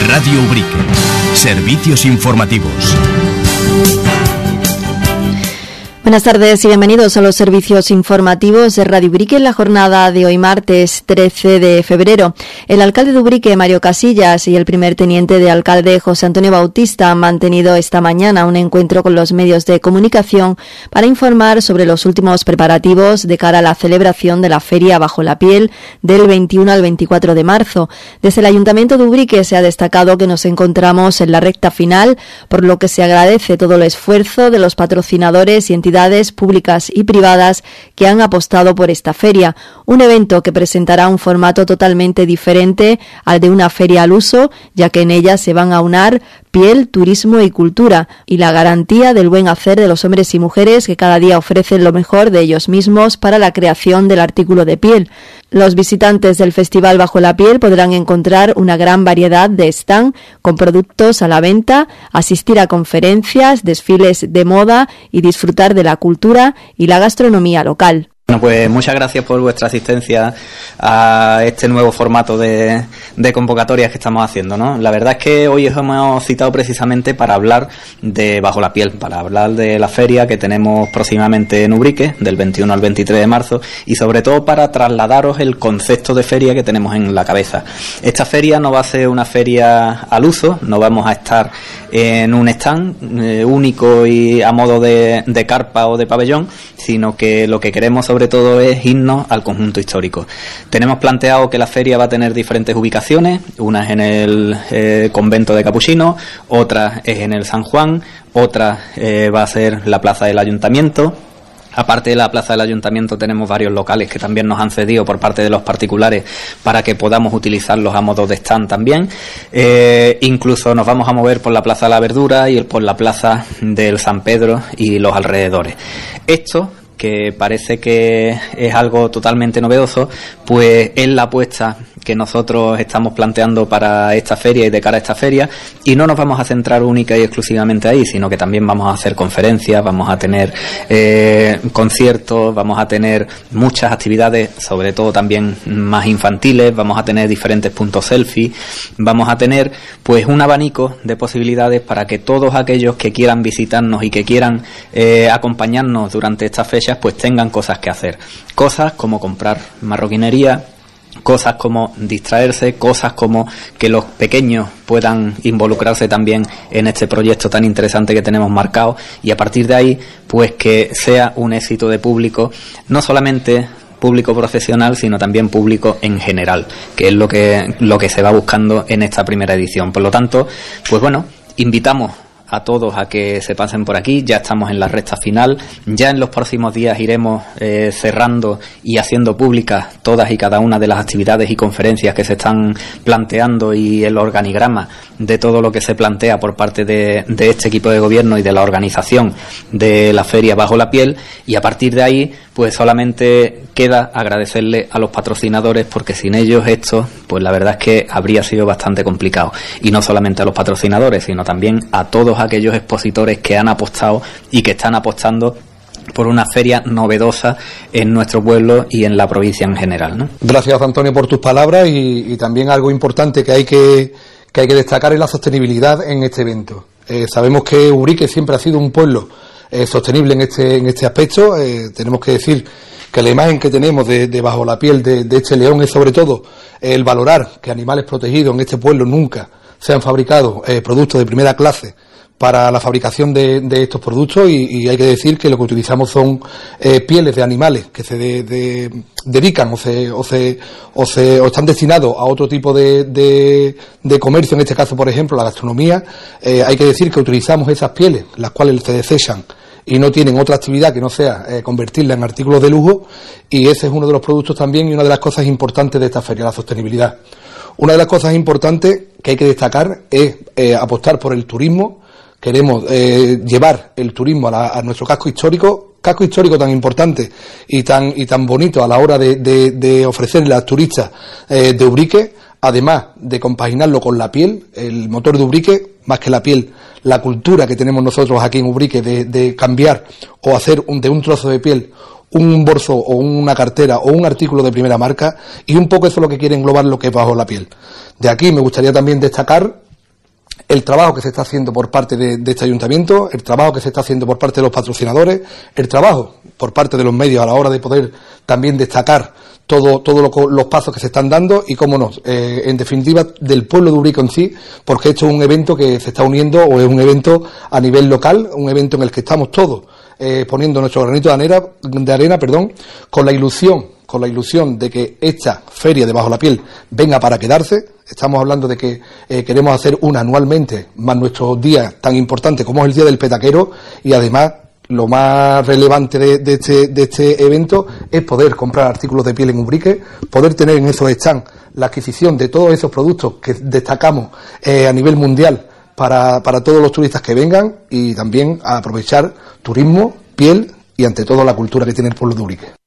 Radio Ubrique. Servicios informativos. Buenas tardes y bienvenidos a los servicios informativos de Radio Ubrique en la jornada de hoy martes 13 de febrero. El alcalde de Ubrique, Mario Casillas, y el primer teniente de alcalde, José Antonio Bautista, han mantenido esta mañana un encuentro con los medios de comunicación para informar sobre los últimos preparativos de cara a la celebración de la Feria Bajo la Piel del 21 al 24 de marzo. Desde el Ayuntamiento de Ubrique se ha destacado que nos encontramos en la recta final, por lo que se agradece todo el esfuerzo de los patrocinadores y entidades públicas y privadas que han apostado por esta feria, un evento que presentará un formato totalmente diferente al de una feria al uso, ya que en ella se van a unar piel, turismo y cultura, y la garantía del buen hacer de los hombres y mujeres que cada día ofrecen lo mejor de ellos mismos para la creación del artículo de piel. Los visitantes del Festival Bajo la Piel podrán encontrar una gran variedad de stand con productos a la venta, asistir a conferencias, desfiles de moda y disfrutar de la cultura y la gastronomía local. Bueno, pues muchas gracias por vuestra asistencia a este nuevo formato de, convocatorias que estamos haciendo, ¿no? La verdad es que hoy os hemos citado precisamente para hablar de Bajo la Piel, para hablar de la feria que tenemos próximamente en Ubrique, del 21 al 23 de marzo, y sobre todo para trasladaros el concepto de feria que tenemos en la cabeza. Esta feria no va a ser una feria al uso, no vamos a estar en un stand eh, único y a modo de, de carpa o de pabellón, sino que lo que queremos sobre todo es irnos al conjunto histórico. Tenemos planteado que la feria va a tener diferentes ubicaciones, una es en el eh, convento de Capuchino, otra es en el San Juan, otra eh, va a ser la plaza del ayuntamiento, Aparte de la plaza del ayuntamiento tenemos varios locales que también nos han cedido por parte de los particulares para que podamos utilizarlos a modo de stand también. Eh, incluso nos vamos a mover por la plaza de la verdura y por la plaza del San Pedro y los alrededores. Esto que parece que es algo totalmente novedoso, pues es la apuesta que nosotros estamos planteando para esta feria y de cara a esta feria. Y no nos vamos a centrar única y exclusivamente ahí, sino que también vamos a hacer conferencias, vamos a tener eh, conciertos, vamos a tener muchas actividades, sobre todo también más infantiles, vamos a tener diferentes puntos selfie, vamos a tener pues un abanico de posibilidades para que todos aquellos que quieran visitarnos y que quieran eh, acompañarnos durante estas pues tengan cosas que hacer, cosas como comprar marroquinería, cosas como distraerse, cosas como que los pequeños puedan involucrarse también en este proyecto tan interesante que tenemos marcado y a partir de ahí pues que sea un éxito de público, no solamente público profesional, sino también público en general, que es lo que lo que se va buscando en esta primera edición. Por lo tanto, pues bueno, invitamos a todos a que se pasen por aquí. Ya estamos en la recta final. Ya en los próximos días iremos eh, cerrando y haciendo públicas todas y cada una de las actividades y conferencias que se están planteando y el organigrama de todo lo que se plantea por parte de, de este equipo de gobierno y de la organización de la feria bajo la piel. Y a partir de ahí, pues solamente queda agradecerle a los patrocinadores porque sin ellos esto, pues la verdad es que habría sido bastante complicado. Y no solamente a los patrocinadores, sino también a todos aquellos expositores que han apostado y que están apostando por una feria novedosa en nuestro pueblo y en la provincia en general. Gracias, Antonio, por tus palabras y, también algo importante que hay que, que hay que destacar es la sostenibilidad en este evento. Eh, sabemos que Urique siempre ha sido un pueblo eh, sostenible en este, en este aspecto. Eh, tenemos que decir que la imagen que tenemos de, bajo la piel de, de, este león es sobre todo el valorar que animales protegidos en este pueblo nunca se han fabricado productos de primera clase para la fabricación de, estos productos y, hay que decir que lo que utilizamos son eh, pieles de animales que se dedican o se, o se, o se o están destinados a otro tipo de, de, comercio, en este caso, por ejemplo, la gastronomía. Eh, hay que decir que utilizamos esas pieles, las cuales se desechan y no tienen otra actividad que no sea eh, convertirla en artículos de lujo y ese es uno de los productos también y una de las cosas importantes de esta feria, la sostenibilidad. Una de las cosas importantes que hay que destacar es apostar por el turismo, queremos eh, llevar el turismo a, nuestro casco histórico, casco histórico tan importante y tan, y tan bonito a la hora de, ofrecerle a turistas eh, de Ubrique, además de compaginarlo con la piel, el motor de Ubrique, más que la piel, la cultura que tenemos nosotros aquí en Ubrique de, cambiar o hacer de un trozo de piel un bolso o una cartera o un artículo de primera marca y un poco eso es lo que quiere englobar lo que es bajo la piel. De aquí me gustaría también destacar el trabajo que se está haciendo por parte de, este ayuntamiento, el trabajo que se está haciendo por parte de los patrocinadores, el trabajo por parte de los medios a la hora de poder también destacar todos todo los pasos que se están dando y, cómo no, eh, en definitiva, del pueblo de Urico en sí, porque esto es un evento que se está uniendo o es un evento a nivel local, un evento en el que estamos todos eh, poniendo nuestro granito de arena, de arena perdón, con la ilusión con la ilusión de que esta feria de Bajo la Piel venga para quedarse. Estamos hablando de que eh, queremos hacer una anualmente, más nuestro día tan importante como es el Día del Petaquero, y además lo más relevante de, este, de este evento es poder comprar artículos de piel en Ubrique, poder tener en esos stands la adquisición de todos esos productos que destacamos eh, a nivel mundial para, para todos los turistas que vengan y también aprovechar turismo, piel y ante todo la cultura que tiene el pueblo de Ubrique.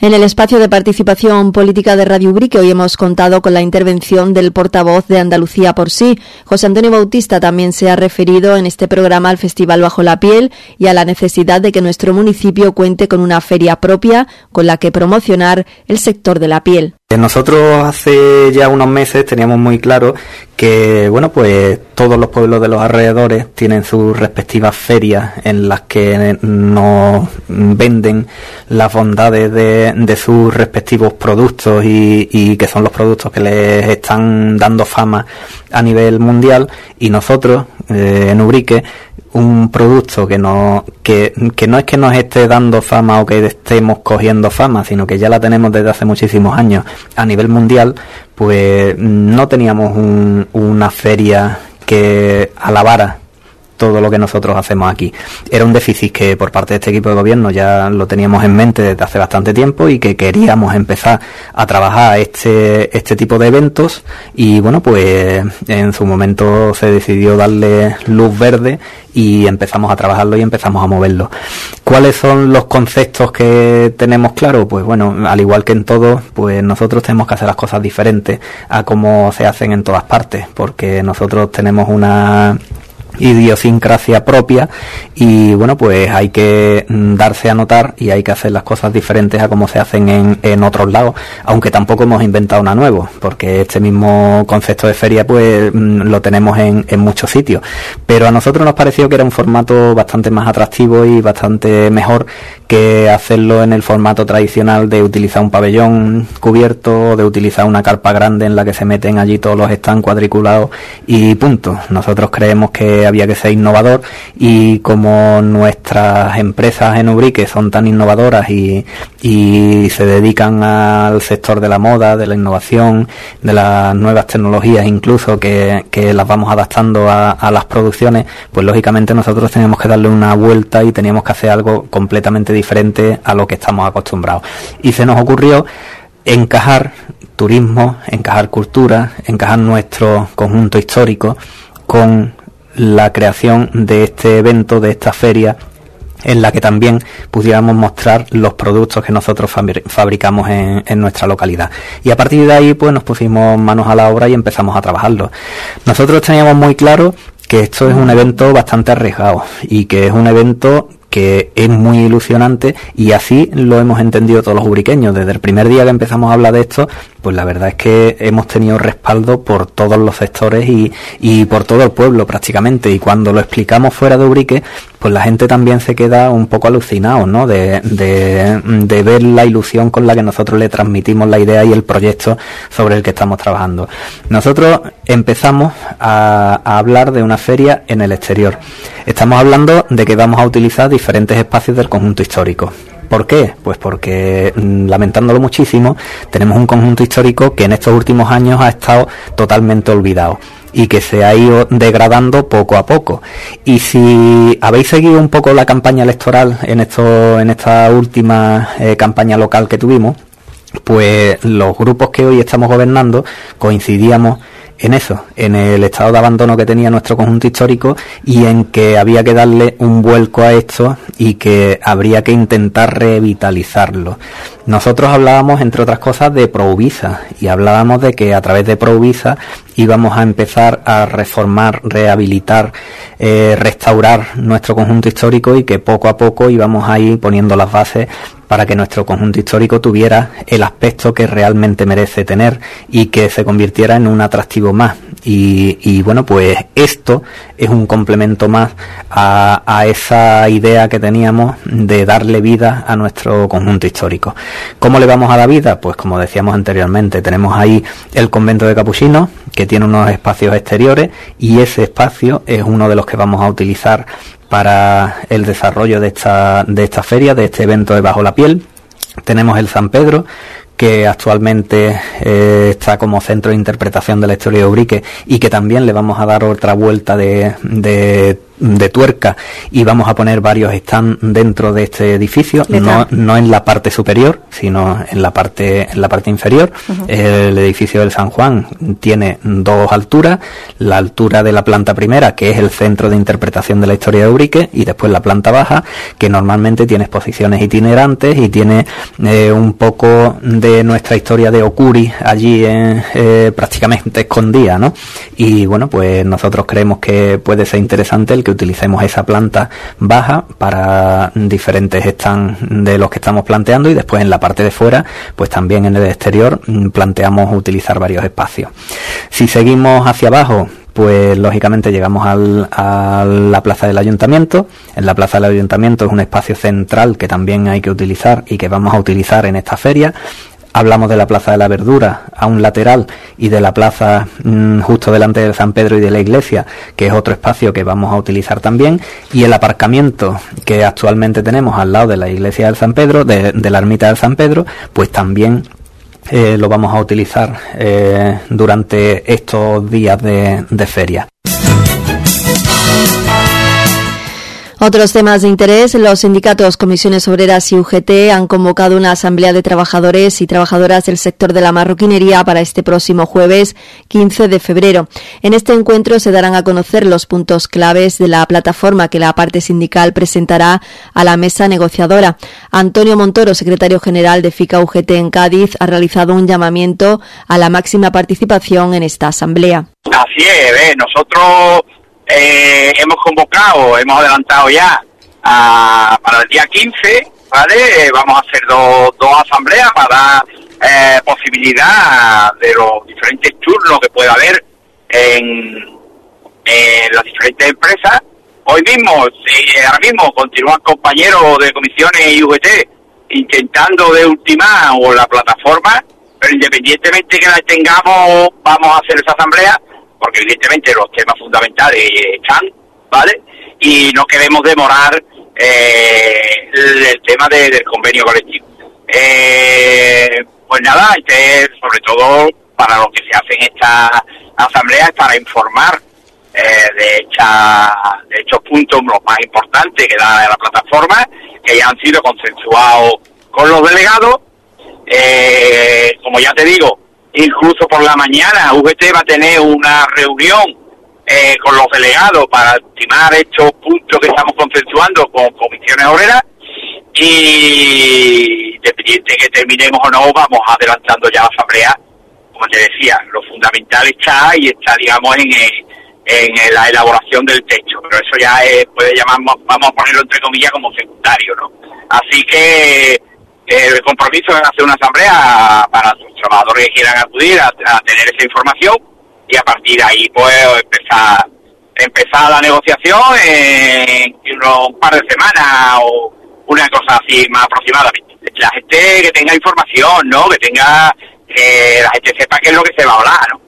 En el espacio de participación política de Radio Ubrique hoy hemos contado con la intervención del portavoz de Andalucía por sí. José Antonio Bautista también se ha referido en este programa al Festival Bajo la Piel y a la necesidad de que nuestro municipio cuente con una feria propia con la que promocionar el sector de la piel. Nosotros hace ya unos meses teníamos muy claro que, bueno, pues todos los pueblos de los alrededores tienen sus respectivas ferias en las que nos venden las bondades de, sus respectivos productos y, que son los productos que les están dando fama a nivel mundial. Y nosotros eh, en Ubrique un producto que no, que, que, no es que nos esté dando fama o que estemos cogiendo fama, sino que ya la tenemos desde hace muchísimos años. A nivel mundial, pues no teníamos una feria que alabara todo lo que nosotros hacemos aquí. Era un déficit que por parte de este equipo de gobierno ya lo teníamos en mente desde hace bastante tiempo y que queríamos empezar a trabajar este, este tipo de eventos y bueno, pues en su momento se decidió darle luz verde y empezamos a trabajarlo y empezamos a moverlo. ¿Cuáles son los conceptos que tenemos claro? Pues bueno, al igual que en todo, pues nosotros tenemos que hacer las cosas diferentes a como se hacen en todas partes, porque nosotros tenemos una idiosincrasia propia y bueno pues hay que mm, darse a notar y hay que hacer las cosas diferentes a como se hacen en, en otros lados aunque tampoco hemos inventado una nuevo porque este mismo concepto de feria pues mm, lo tenemos en, en muchos sitios pero a nosotros nos pareció que era un formato bastante más atractivo y bastante mejor que hacerlo en el formato tradicional de utilizar un pabellón cubierto, de utilizar una carpa grande en la que se meten allí todos los están cuadriculados y punto. Nosotros creemos que había que ser innovador y como nuestras empresas en Ubrique son tan innovadoras y, y se dedican al sector de la moda, de la innovación, de las nuevas tecnologías incluso que, que las vamos adaptando a, a las producciones, pues lógicamente nosotros tenemos que darle una vuelta y teníamos que hacer algo completamente diferente a lo que estamos acostumbrados. Y se nos ocurrió encajar turismo, encajar cultura, encajar nuestro conjunto histórico con la creación de este evento, de esta feria en la que también pudiéramos mostrar los productos que nosotros fabricamos en, en, nuestra localidad. Y a partir de ahí, pues nos pusimos manos a la obra y empezamos a trabajarlo. Nosotros teníamos muy claro que esto es un evento bastante arriesgado y que es un evento que es muy ilusionante y así lo hemos entendido todos los ubriqueños. Desde el primer día que empezamos a hablar de esto, pues la verdad es que hemos tenido respaldo por todos los sectores y, y por todo el pueblo prácticamente. Y cuando lo explicamos fuera de Ubrique, pues la gente también se queda un poco alucinado, ¿no? De, de, de, ver la ilusión con la que nosotros le transmitimos la idea y el proyecto sobre el que estamos trabajando. Nosotros empezamos a, a hablar de una feria en el exterior. Estamos hablando de que vamos a utilizar diferentes espacios del conjunto histórico. ¿Por qué? Pues porque, mm, lamentándolo muchísimo, tenemos un conjunto histórico que en estos últimos años ha estado totalmente olvidado y que se ha ido degradando poco a poco. Y si habéis seguido un poco la campaña electoral en esto, en esta última eh, campaña local que tuvimos, pues los grupos que hoy estamos gobernando coincidíamos en eso, en el estado de abandono que tenía nuestro conjunto histórico y en que había que darle un vuelco a esto y que habría que intentar revitalizarlo. Nosotros hablábamos, entre otras cosas, de Provisa y hablábamos de que a través de Provisa íbamos a empezar a reformar, rehabilitar, eh, restaurar nuestro conjunto histórico y que poco a poco íbamos a ir poniendo las bases para que nuestro conjunto histórico tuviera el aspecto que realmente merece tener y que se convirtiera en un atractivo más. Y, bueno, pues esto es un complemento más a, a, esa idea que teníamos de darle vida a nuestro conjunto histórico. ¿Cómo le vamos a dar vida? Pues como decíamos anteriormente, tenemos ahí el convento de Capuchinos, que tiene unos espacios exteriores y ese espacio es uno de los que vamos a utilizar para el desarrollo de esta, de esta feria, de este evento de Bajo la Piel. Tenemos el San Pedro, que actualmente eh, está como centro de interpretación de la historia de Ubrique y que también le vamos a dar otra vuelta de de tuerca y vamos a poner varios stands dentro de este edificio, no, no, en la parte superior, sino en la parte, en la parte inferior. El edificio del San Juan tiene dos alturas, la altura de la planta primera, que es el centro de interpretación de la historia de Urique, y después la planta baja, que normalmente tiene exposiciones itinerantes y tiene eh, un poco de nuestra historia de Okuri allí eh, prácticamente escondida, ¿no? Y bueno, pues nosotros creemos que puede ser interesante el que utilicemos esa planta baja para diferentes stands de los que estamos planteando y después en la parte de fuera, pues también en el exterior mm, planteamos utilizar varios espacios. Si seguimos hacia abajo, pues lógicamente llegamos a la plaza del ayuntamiento. En la plaza del ayuntamiento es un espacio central que también hay que utilizar y que vamos a utilizar en esta feria hablamos de la Plaza de la Verdura a un lateral y de la plaza mm, justo delante de San Pedro y de la iglesia, que es otro espacio que vamos a utilizar también, y el aparcamiento que actualmente tenemos al lado de la iglesia del San Pedro, de, la ermita del San Pedro, pues también eh, lo vamos a utilizar eh, durante estos días de feria. Otros temas de interés, los sindicatos, comisiones obreras y UGT han convocado una asamblea de trabajadores y trabajadoras del sector de la marroquinería para este próximo jueves 15 de febrero. En este encuentro se darán a conocer los puntos claves de la plataforma que la parte sindical presentará a la mesa negociadora. Antonio Montoro, secretario general de FICA UGT en Cádiz, ha realizado un llamamiento a la máxima participación en esta asamblea. Así es, nosotros eh, hemos convocado, hemos adelantado ya para el día 15, ¿vale? vamos a hacer dos, dos asambleas para dar eh, posibilidad de los diferentes turnos que pueda haber en, las diferentes empresas. Hoy mismo, ahora mismo continúan compañeros de comisiones y UGT intentando de ultimar o la plataforma, pero independientemente que la tengamos, vamos a hacer esa asamblea porque evidentemente los temas fundamentales están, ¿vale? Y no queremos demorar eh, el, tema del convenio colectivo. Eh, pues nada, este, sobre todo para lo que se hace en esta asamblea es para informar eh, de, esta, de estos puntos los más importantes que da la plataforma, que ya han sido consensuados con los delegados. como ya te digo, Incluso por la mañana UGT va a tener una reunión eh, con los delegados para estimar estos puntos que estamos consensuando con comisiones obreras y independiente que terminemos o no, vamos adelantando ya la asamblea. Como te decía, lo fundamental está y está, digamos, en, en la elaboración del techo, pero eso ya puede llamar, vamos a ponerlo entre comillas como secundario, ¿no? Así que el compromiso es hacer una asamblea para los trabajadores que quieran acudir a, tener esa información y a partir de ahí pues empezar empezar la negociación en un par de semanas o una cosa así más aproximadamente. La gente que tenga información, ¿no? Que tenga, que la gente sepa qué es lo que se va a hablar, ¿no?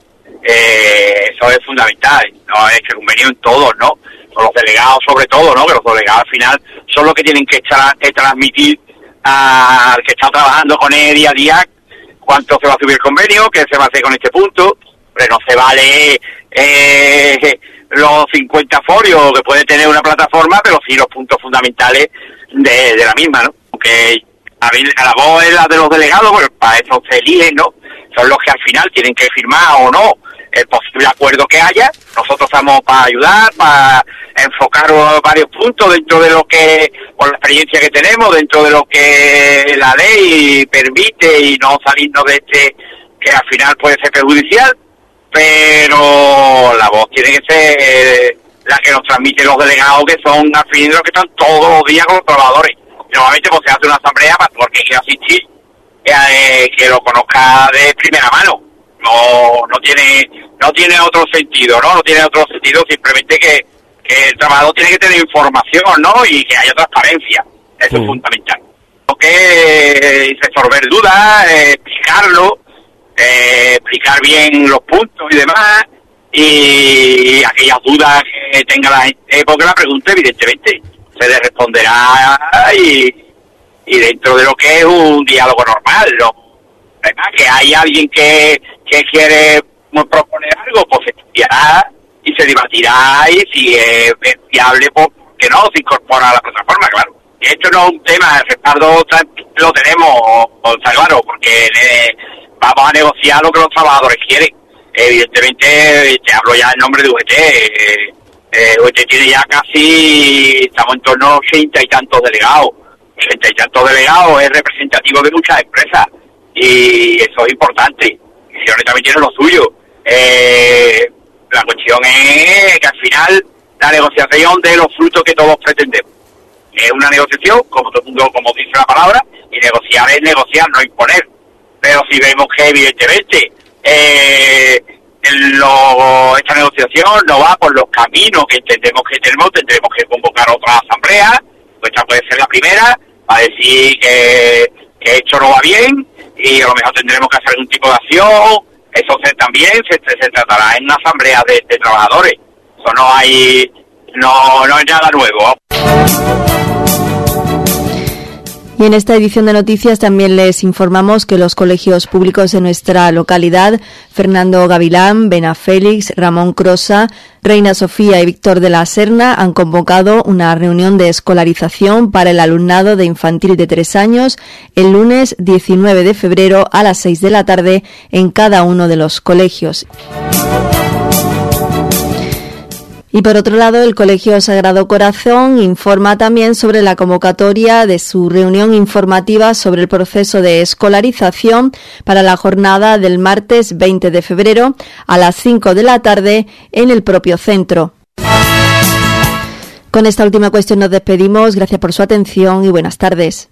Eh, eso es fundamental, no es que convenio en todos, ¿no? Son los delegados sobre todo, ¿no? Que los delegados al final son los que tienen que, que transmitir al que está trabajando con él día a día cuánto se va a subir el convenio, qué se va a hacer con este punto, pero no se vale eh, los 50 forios que puede tener una plataforma, pero sí los puntos fundamentales de, la misma, ¿no? Porque a, la voz es la de los delegados, para eso se eligen, ¿no? Son los que al final tienen que firmar o no el posible acuerdo que haya. Nosotros estamos para ayudar, para enfocar varios puntos dentro de lo que, por la experiencia que tenemos, dentro de lo que la ley permite y no salirnos de este que al final puede ser perjudicial, pero la voz tiene que ser la que nos transmite los delegados que son al fin los que están todos los días con los trabajadores. Normalmente pues se hace una asamblea para porque quiera asistir, eh, que lo conozca de primera mano. No, no tiene, no tiene otro sentido, ¿no? No tiene otro sentido simplemente que, que el trabajador tiene que tener información, ¿no? Y que haya transparencia. Eso es fundamental. Que es resolver dudas, eh, explicarlo, eh, explicar bien los puntos y demás, y aquellas dudas que tenga la gente, porque la pregunta evidentemente se le responderá y, y dentro de lo que es un diálogo normal, ¿no? que hay alguien que, que quiere proponer algo, pues se estudiará y se debatirá y si es viable, pues que no se incorpora a la plataforma, claro. Y esto no es un tema, respaldo lo tenemos, está claro, porque vamos a negociar lo que los trabajadores quieren. Evidentemente, te hablo ya en nombre de UGT. Eh, eh UGT tiene ya casi, estamos en torno a ochenta y tantos delegados. Ochenta y tantos delegados es representativo de muchas empresas y eso es importante. También tiene lo suyo. Eh, la cuestión es que al final la negociación de los frutos que todos pretendemos. Es una negociación, como todo el mundo, como dice la palabra, y negociar es negociar, no imponer. Pero si vemos que evidentemente eh, esta negociación no va por los caminos que entendemos que tenemos, tendremos que convocar otra asamblea, pues esta puede ser la primera, para decir que, que esto no va bien, y a lo mejor tendremos que hacer algún tipo de acción, eso también se, tratará en una asamblea de, trabajadores. Eso no hay, no, no hay nada nuevo. Y en esta edición de noticias también les informamos que los colegios públicos de nuestra localidad, Fernando Gavilán, Bena Félix, Ramón Crosa, Reina Sofía y Víctor de la Serna, han convocado una reunión de escolarización para el alumnado de infantil de tres años el lunes 19 de febrero a las 6 de la tarde en cada uno de los colegios. Y por otro lado, el Colegio Sagrado Corazón informa también sobre la convocatoria de su reunión informativa sobre el proceso de escolarización para la jornada del martes 20 de febrero a las 5 de la tarde en el propio centro. Con esta última cuestión nos despedimos. Gracias por su atención y buenas tardes.